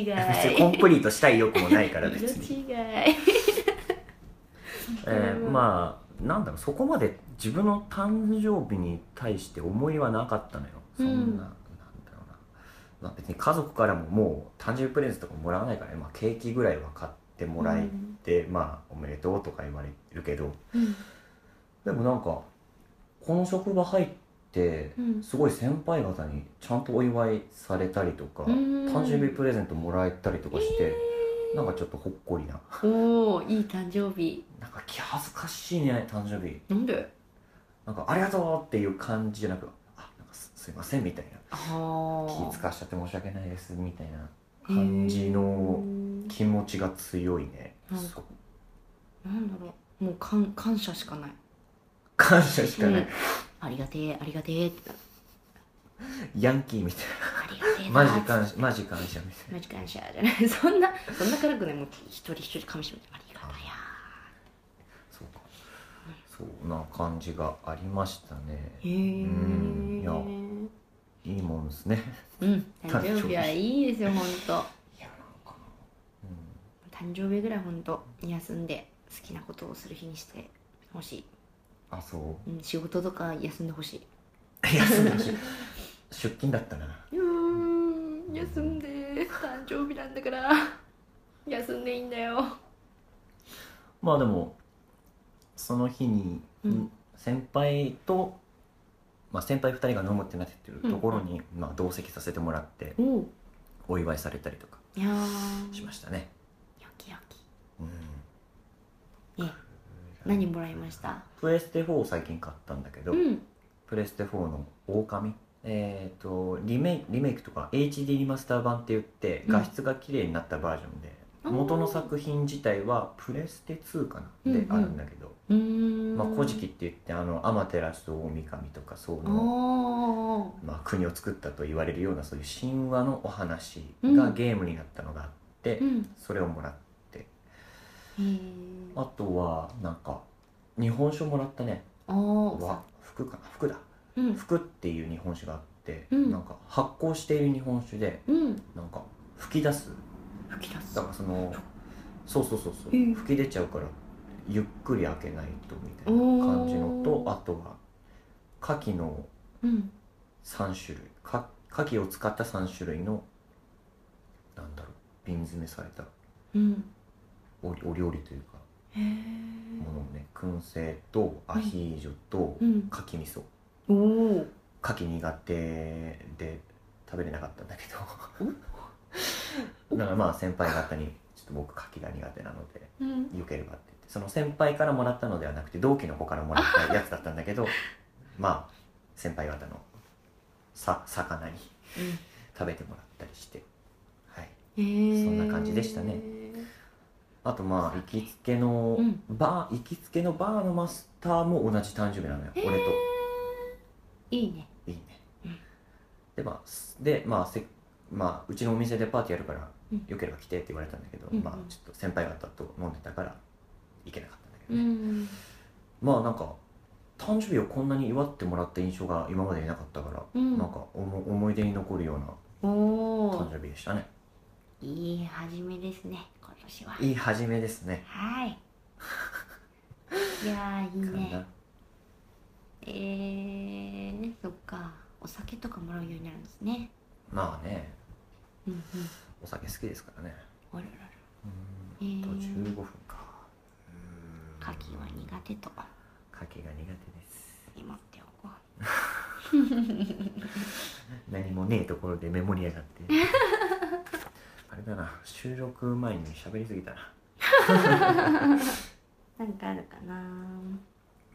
違い。別にコンプリートしたい欲もないから別色に、違い。えーまあなんだろうそこまで自分の誕生日に対して思いはなかったのよ。そんな、うんなんだろうな、まあ、別に家族からももう誕生日プレゼントとかもらわないからね、まあ、ケーキぐらいは買ってもらえて、まあおめでとうとか言われるけど。うん。でもなんかこの職場入ってうんすごい先輩方にちゃんとお祝いされたりとか、うん。誕生日プレゼントもらえたりとかして、なんかちょっとほっこりな。おおいい誕生日。なんか気恥ずかしいね誕生日。なんで？なんかありがとうっていう感じじゃなくあなんかすすいませんみたいな。気使わしちゃって申し訳ないですみたいな感じの気持ちが強いね。なんだろう。もう感感謝しかない。感謝しかない、うんありがてえありがてえってヤンキーみたいありがてえな。なマジ感謝マジ感謝みたいな。マジ感謝じゃない。そんなそんな軽くねもう一人一人かみしめてありがたやそうか。そんな感じがありましたね。へえうんいやいいもんですね。うん誕生日はいいですよ本当いやなんかなうん。誕生日ぐらい本当休んで好きなことをする日にしてほしい、あそう？うん、仕事とか休んでほしい。休んでほしい。出勤だったな。うーん休んで誕生日なんだから。休んでいいんだよ。まあでもその日に、うん。先輩と、まあ、先輩2人が飲むってなってるところに、まあ、同席させてもらっておおお祝いされたりとかしましたね。よきようん。きね何もらいました？プレステ4を最近買ったんだけど、うん。プレステ4の狼？えっ、とリメイクリメイクとか HD リマスター版って言ってうん。画質が綺麗になったバージョンで、あー。元の作品自体はプレステ2かな、うんうん。であるんだけど。うーん。まあ、古事記って言ってあのアマテラス大神とかそうあの、ー。まあ、国を作ったと言われるようなそういう神話のお話うん。がゲームになったのがあって、うん。それをもらってあとはなんか日本酒もらったね。あーわ服かな。服だ。うん。服っていう日本酒があって、うん。なんか発酵している日本酒でうん。なんか吹き出す。吹き出す。だからそのそうそうそうそう、うん吹き出ちゃうからゆっくり開けないとみたいな感じのとあとは牡蠣のうん。3種類。か牡蠣を使った3種類のなんだろう瓶詰めされたうんおお料理というかものをね燻製とアヒージョとうん。牡蠣味噌。おお牡蠣苦手で食べれなかったんだけど。だからまあ先輩方にちょっと僕牡蠣が苦手なのでうん。よければって言ってその先輩からもらったのではなくて同期の子からもらったやつだったんだけど まあ先輩方のさ魚に食べてもらったりして。はい。そんな感じでしたねあとまあ行きつけのうん。バー、行きつけのバーのマスターも同じ誕生日なのよ、俺と。いいね。いいね、うん。でまあすでまあせまあうちのお店でパーティーやるから、うん。よければ来てって言われたんだけど、うんうん。まあちょっと先輩方と飲んでたから行けなかったんだけうどね、んまあなんか誕生日をこんなに祝ってもらった印象が今までになかったから、うん。なんか思思い出に残るようなおお誕生日でしたね。いい始めですね。今年は。いい始めですね。はい。いやーいいね。えーねそっか。お酒とかもらうようになるんですね。まあね。うんうん。お酒好きですからね。あらららうーんとへー。15分か。うーん。牡蠣は苦手と牡蠣が苦手です。メモっておこ 何もねえところでメモりやがってだな。収録前に喋りすぎたな。う なんかあるかな。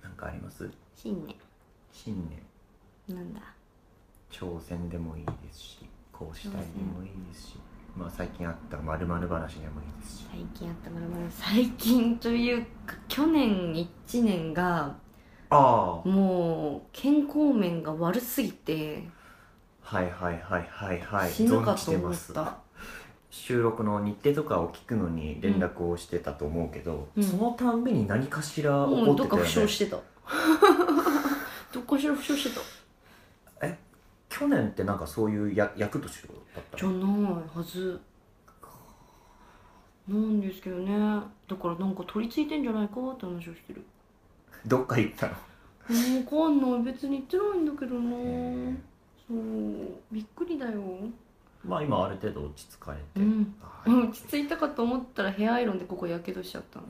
なんかあります？新年。新年。なんだ？挑戦でもいいですしこうしたいでもいいですし。まあ最近あったまる話でもいいですし。最近あったまだ最近というか去年1年がああ。もう健康面が悪すぎてはいはいはいはいはい。死ぬかと思った収録の日程とかを聞くのに連絡をしてたと思うけど、うん。そのたんびに何かしら起もうどっか負傷してた。どっかしら負傷してた。去年ってなんかそういうや役としろだったじゃないはず。なんですけどね。だからなんか取り付いてんじゃないかって話をしてる。どっか行ったの？分かんない。別に言ってないんだけどなへそう。びっくりだよまあ今ある程度落ち着かれて、うん。はい。落ち着いたかと思ったらヘアアイロンでここやけどしちゃった。の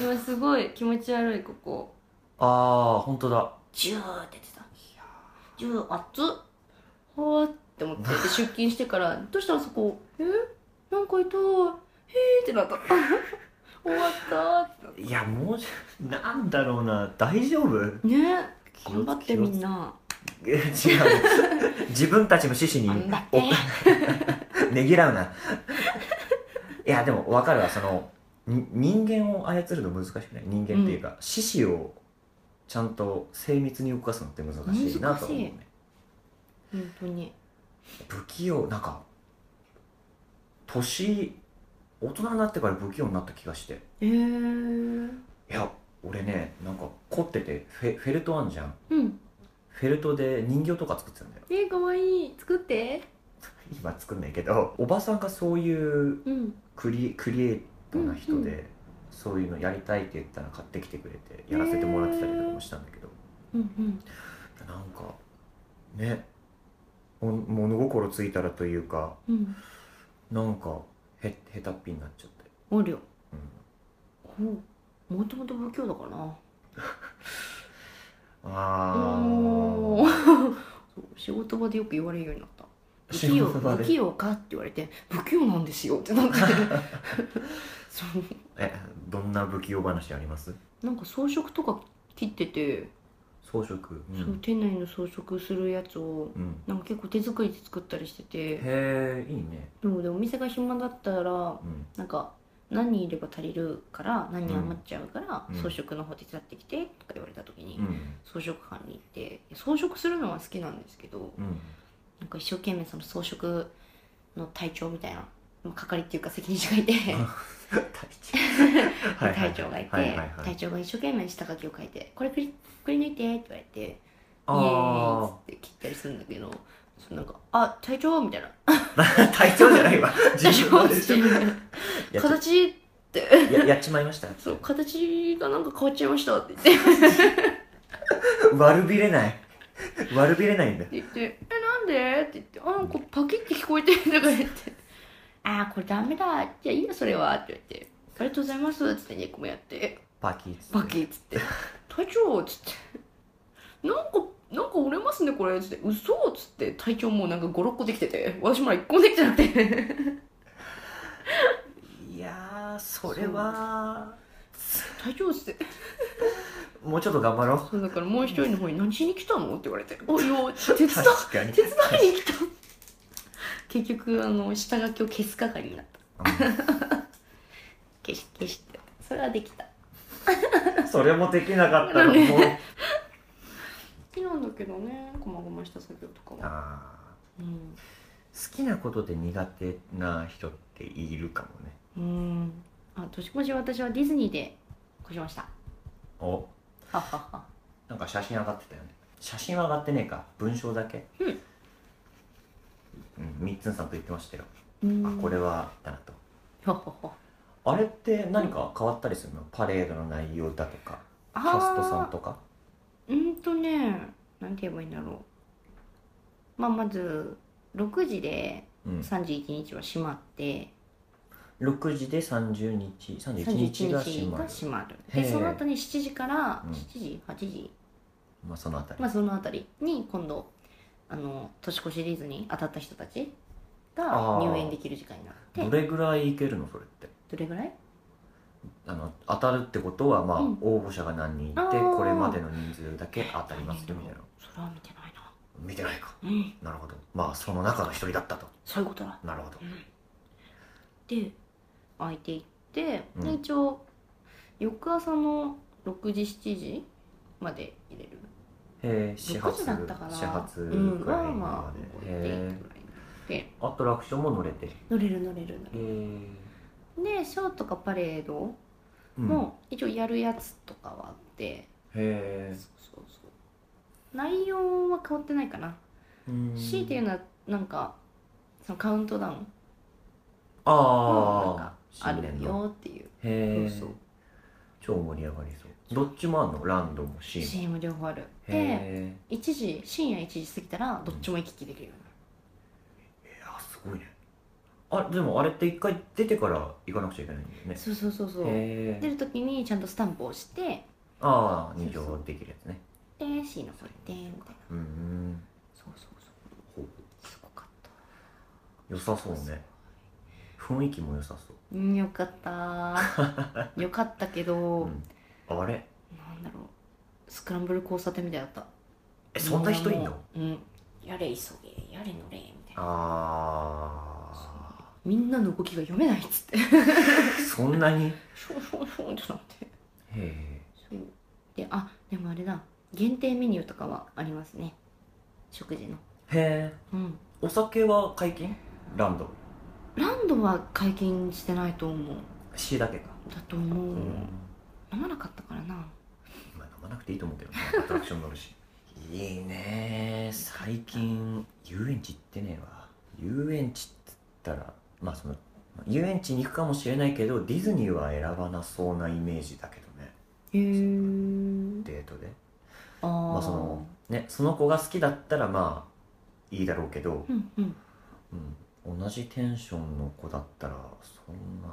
今すごい気持ち悪いここ。ああ本当だ。ジューって出てたジュー熱っ。って思って。で出勤してから「どうしたそこ？え？なんか痛い。へーってなった。終わったってなっいやもうなんだろうな。大丈夫？たね頑張ってみんな。え違う。自分たちの獅子に ねぎらうな。いやでも分かるわ。そのに人間を操るの難しくない？人間っていうか獅子、をちゃんと精密に動かすのって難しいなと思うね。本当に。不器用なんか年大人になってから不器用になった気がして。えー、いや俺ねなんか凝っててフェフェルトあんじゃん。うん。フェルトで人形とか作ってたんだよ。えー、かわいい。作って。今作んないけどおばさんがそういううん。クリクリエイトな人で、うんうそういうのやりたいって言ったら買ってきてくれてやらせてもらってたりとかもしたんだけど、うんうん。なんかね。も物心ついたらというかうん。なんかへへたっぴになっちゃって、おりょ。うん、ほうもともと不器用だからな。あおー。そう仕事場でよく言われるようになった。不仕器用不器用かって言われて不器用なんですよ。ってなって そう。えどんな不器用話あります？なんか装飾とか切ってて、装飾？うん。そう店内の装飾するやつをうん、なんか結構手作りで作ったりしてて。へえいいね。そうでお店が暇だったらうん。なんか何人いれば足りるから何人余っちゃうから、うん。装飾の方手伝ってきてとか言われた時に、うん。装飾館に行って装飾するのは好きなんですけどうん。なんか一生懸命その装飾の隊長みたいなまあ係っていうか責任者がいて隊隊長がいてはいはいはい。隊長が一生懸命下書きを書いて「これくりくり抜いて」って言われて「イエーイ」っあつって切ったりするんだけどそうなんか「あ隊長」みたいな。あ隊長じゃないわ「隊 自長」分でしょってやっち形って。ややっちまいました。そう形がなんか変わっちゃいましたって言って。悪びれない。悪びれないんだ。言って「えなんで?」って言って「あこれパキって聞こえてる」とか言って「あーこれダメだ。じゃあいいやそれは」って言って「ありがとうございます」っつって猫もやって。パキッ「パキ」っつって「隊長」っつって「なんかなんか折れますねこれ」っつって「嘘っつって隊長もうなんか56個できてて私まだ1個もできてなくて。いやーそれは「隊長」っつって。もうちょっと頑張ろう。そうだからもう一人の方に「何しに来たの?」って言われて「おいよ手伝確かに。手伝いに来た」結局あの下書きを消す係になった。消し消して。それはできた。うんそれもできなかったらもうけどねこまごました作業とかは。あうん。ー好きなことで苦手な人っているかもね。うん。あ年越し私はディズニーで越しました。お。はっはっは。なんか写真上がってたよね。写真は上がってねえか。文章だけ。うん。うんみっつんさんと言ってましたよ、うん。あこれはだなと。はっはっは。あれって何か変わったりするのパレードの内容だとかキあャストさんーとかうんとねなんて言えばいいんだろう。まあまず6時でうん。31日は閉まって。6時で30日31 31日が閉日まる。が閉まる。でその後に7時からうん。7時8時。まあそのあたり、まあそのあたりに今度あの年越しディズニー当たった人たちがあー。入園できる時間になって。どれぐらいいけるのそれって？どれぐらい？あの当たるってことはまあ、うん。応募者が何人いてあー。これまでの人数だけ当たりますよみたいな。それは見てないな。見てないか。うん。なるほど。まあその中の一人だったと。そういうことだ。なるほど。で空いていって、うん。で一応翌朝の6時7時まで入れる。へえ始6発時だったかな始発うん。ぐらいはままあで、動いていいへぐらいでえアトラクションも乗れてへ乗れる乗れる乗れえるでショーとかパレードうん、へも一応やるやつとかはあって、えそうそうそう。内容は変わってないかな、強いて言うのはなんかそのカウントダウン。ああかあるよっていう。へえそうそう。超盛り上がりそう。どっちもあんの？ランドもシーンも両方ある。でへ1時深夜1時過ぎたらどっちも行き来できるようにえあすごいねあでもあれって一回出てから行かなくちゃいけないんだよね。そうそうそうそう。へえ出る時にちゃんとスタンプを押して。ああ入場できるやつね。で C 残ってみたいな。うんうん。そうそうそう。ほうすごかった。良さそうね。雰囲気も良さそう。うんよかった。よかったけど、うん。あれ？なんだろう。スクランブル交差点みたいだった。えそんな人いんの？うん。やれ急げやれ乗れみたいな。あみんなの動きが読めないっつって。あそんなに？へシュンシュンシュンってなって。え。そう。であでもあれだ。限定メニューとかはありますね。食事の。へえ。うん。お酒は解禁？ランド。ランドは解禁してないと思う。C だけか。だと思う、うん。飲まなかったからな。まあ飲まなくていいと思うけどね。アトラクション乗るし。いいね。最近遊園地行ってねえわ。遊園地って言ったらまあそのまあ遊園地に行くかもしれないけどディズニーは選ばなそうなイメージだけどね。へえデートで。あー。まあそのねその子が好きだったらまあいいだろうけど、うんうん。うん、同じテンションの子だったらそんな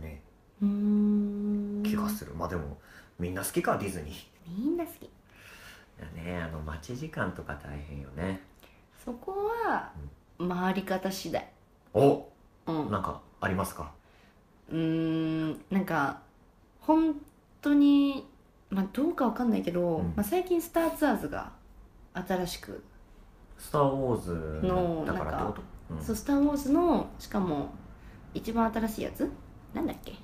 ねうーん。気がする、まあでもみんな好きかディズニー。みんな好き。いやねあの待ち時間とか大変よね。そこは回り方次第。おうん。なんかありますか？うーんなんか本当にまあどうかわかんないけど、うん。まあ、最近スター・ツアーズが新しく、「スター・ウォーズのだからってこと？うん。そうスター・ウォーズのしかも一番新しいやつ？なんだっけ？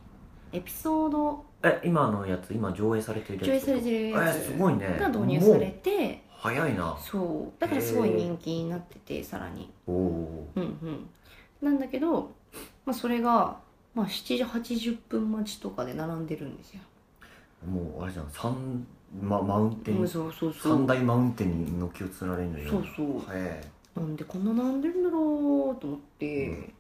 エピソード？え今のやつ？今上映されてるやつ上映されてるやえつすごいね。が導入されもうて早いな。そう。だからすごい人気になっててさらに。おおうんうんなんだけど、まあ、それが、まあ、7時80分待ちとかで並んでるんですよ、ーもうあれじゃん。三ママウンテン？うん、そうそうそう。三大マウンテンに軒を連ねるのよ。そうそう。へなんでこんな並んでるんだろうと思って、うん。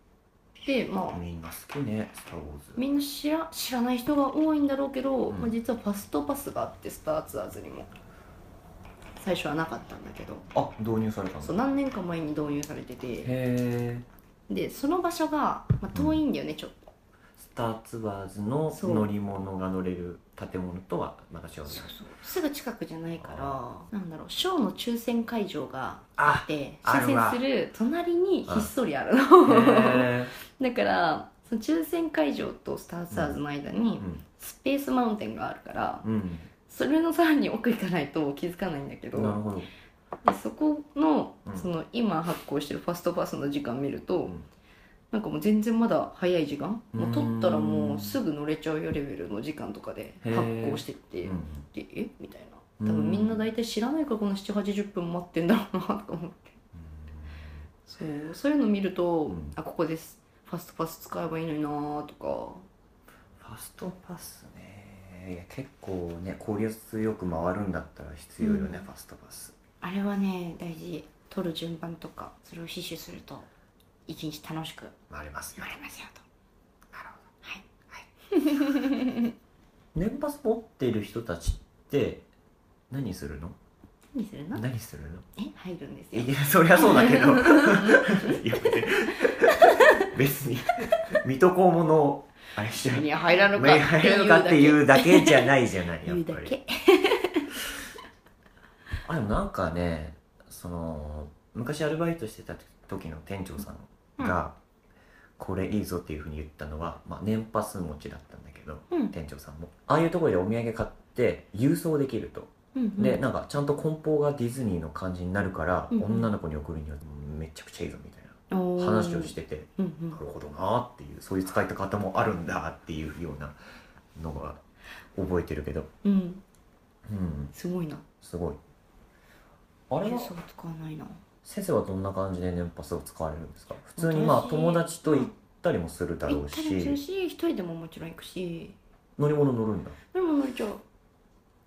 でまあえみんな好きね「スター・ウォーズ」みんな知ら知らない人が多いんだろうけど、うん。まあ、実はファストパスがあってスターツアーズにも。最初はなかったんだけど。あ導入されたんだ。そう何年か前に導入されてて。へえでその場所が、まあ、遠いんだよね、ちょっと。スターツアーズのそう。乗り物が乗れる建物とはまた違うそうそう。すぐ近くじゃないからなんだろうショーの抽選会場があであるわ。抽選する隣にひっそりあるの。へ だからその抽選会場とスターツアーズの間にうん。スペースマウンテンがあるからうん。それのさらに奥行かないと気づかないんだけどなるほどでそこのうん。その今発行してるファストパスの時間見ると、ん。なんかもう全然まだ早い時間？もう取ったらもううんすぐ乗れちゃうよレベルの時間とかでへー。発行してって、うん。でえ？みたいな。多分みんな大体知らないからこの780分待ってんだろうなとか思って。そうそういうの見ると、うん。あここです。ファストパス使えばいいのになとか。ファストパスね。いや結構ね効率よく回るんだったら必要よね、うん。ファストパスあれはね大事。取る順番とかそれを死守すると一日楽しく回りますよ。乗れますよと。なるはい。ほど 年パス持ってる人たちって何するの？何するの？何するの？え入るんですよ。いやそりゃそうだけど。いや別に。水戸黄門のあれしない。に入らぬかっていうだけ。じゃないじゃないや言っぱりあでもなんかねその昔アルバイトしてた時の店長さんが、これいいぞっていうふうに言ったのは、まあ、年パス持ちだったんだけど、うん。店長さんも。ああいうところでお土産買って郵送できると、うんうん。でなんかちゃんと梱包がディズニーの感じになるから、うんうん。女の子に送るにはめちゃくちゃいいぞみたいおー。な話をしてて、うんうん。なるほどなっていうそういう使い方もあるんだっていうようなのが覚えてるけど。うん。うん。すごいな。すごいあれは？使わないな先生はどんな感じで年パスを使われるんですか？普通にまあ私友達と行ったりもするだろう行ったりもするしし一人でももちろん行くし。乗り物乗るんだ。でも乗れちゃう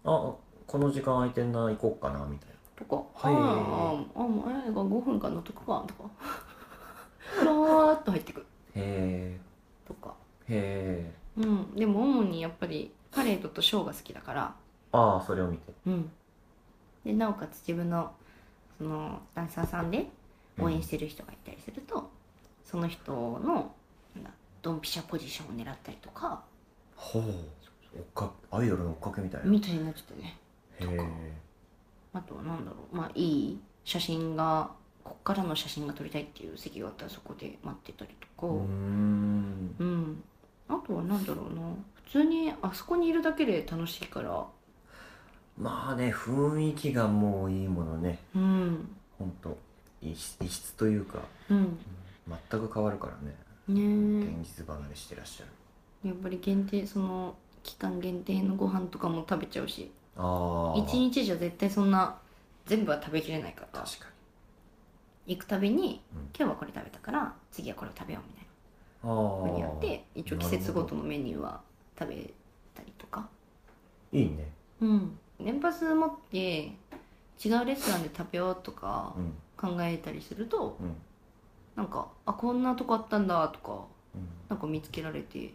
あこの時間空いてんな行こうかなみたいとか。はい。あああもうえ5分間乗っとくかとかふわーっと入ってくなへとかへえうんでも主にやっぱりパレードとショーが好きだからああそれを見てうんでなおかつ自分のそのダンサーさんで応援してる人がいたりすると、その人のなんだドンピシャポジションを狙ったりとか。ほう。追っかアイドルの追っかけみたいな。へみたいになっちゃってね。えあとはなんだろう。まあいい写真がこっからの写真が撮りたいっていう席があったらそこで待ってたりとか。うーん。うん。あとはなんだろうな。普通にあそこにいるだけで楽しいからまあね雰囲気がもういいものね。うん。ほんと異質異質というかうん。全く変わるからね。ね現実離れしてらっしゃる。えやっぱり限定その期間限定のご飯とかも食べちゃうし。ああ一日じゃ絶対そんな全部は食べきれないから。確か行くたびに、うん。今日はこれ食べたから次はこれを食べようみたいにあなふうにやあって一応季節ごとのメニューは食べたりとか。いいね。うん年パス持って違うレストランで食べようとかうん。考えたりするとうん。なんかあこんなとこあったんだとかうん。なんか見つけられて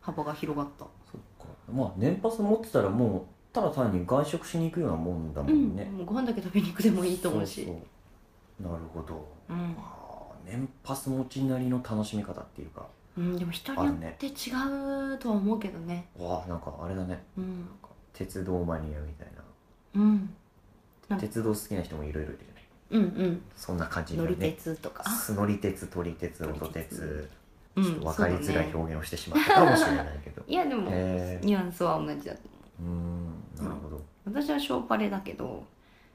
幅が広がった。そっか。まあ年パス持ってたらもうただ単に外食しに行くようなもんだもうん。んね、もうご飯だけ食べに行くでもいいと思うし。そうそう。なるほど。うん。年パス持ちなりの楽しみ方っていうか。うん、でも人によって違うとは思うけどね。わあなんかあれだね。うん。なんか鉄道マニアみたいな。うん。鉄道好きな人もいろいろいるじゃない。うんうん。そんな感じだ乗り鉄とか。す乗り鉄撮り鉄音鉄鉄ちょっと分かりづらいそうだね表現をしてしまったかもしれないけど。いやでもへえニュアンスは同じだと思う。ーんなるほど。う私はショーパレだけど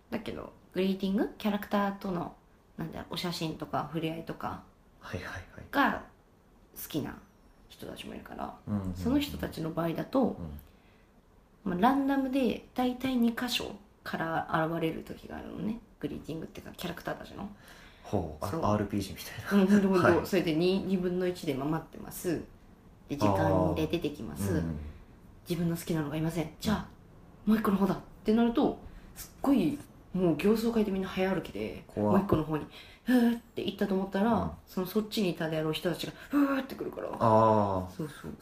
だけどグリーティング？キャラクターとのなんだお写真とか触れ合いとか。はいはいはい。が好きな人たちもいるから。うんうんうん。その人たちの場合だと、うんまあ、ランダムで大体2箇所から現れる時があるのね。グリーティングっていうかキャラクターたちの。ほうあそう。RPG みたいな。うんほんとほんと。はい。それで 2, 2分の1で待ってます。で時間で出てきます、うん。自分の好きなのがいません。じゃあもう一個の方だってなるとすっごいもう形相変えてみんな早歩きで怖もう一個の方にふーって行ったと思ったら、うん。そのそっちにいたであろう人たちがふーってくるから。ああそうそう。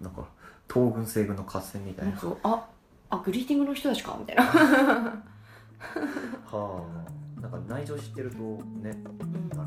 なんか東軍西軍の合戦みたいな。そう。ああグリーティングの人たちかみたいな、はあ。なんか内情知ってるとねうん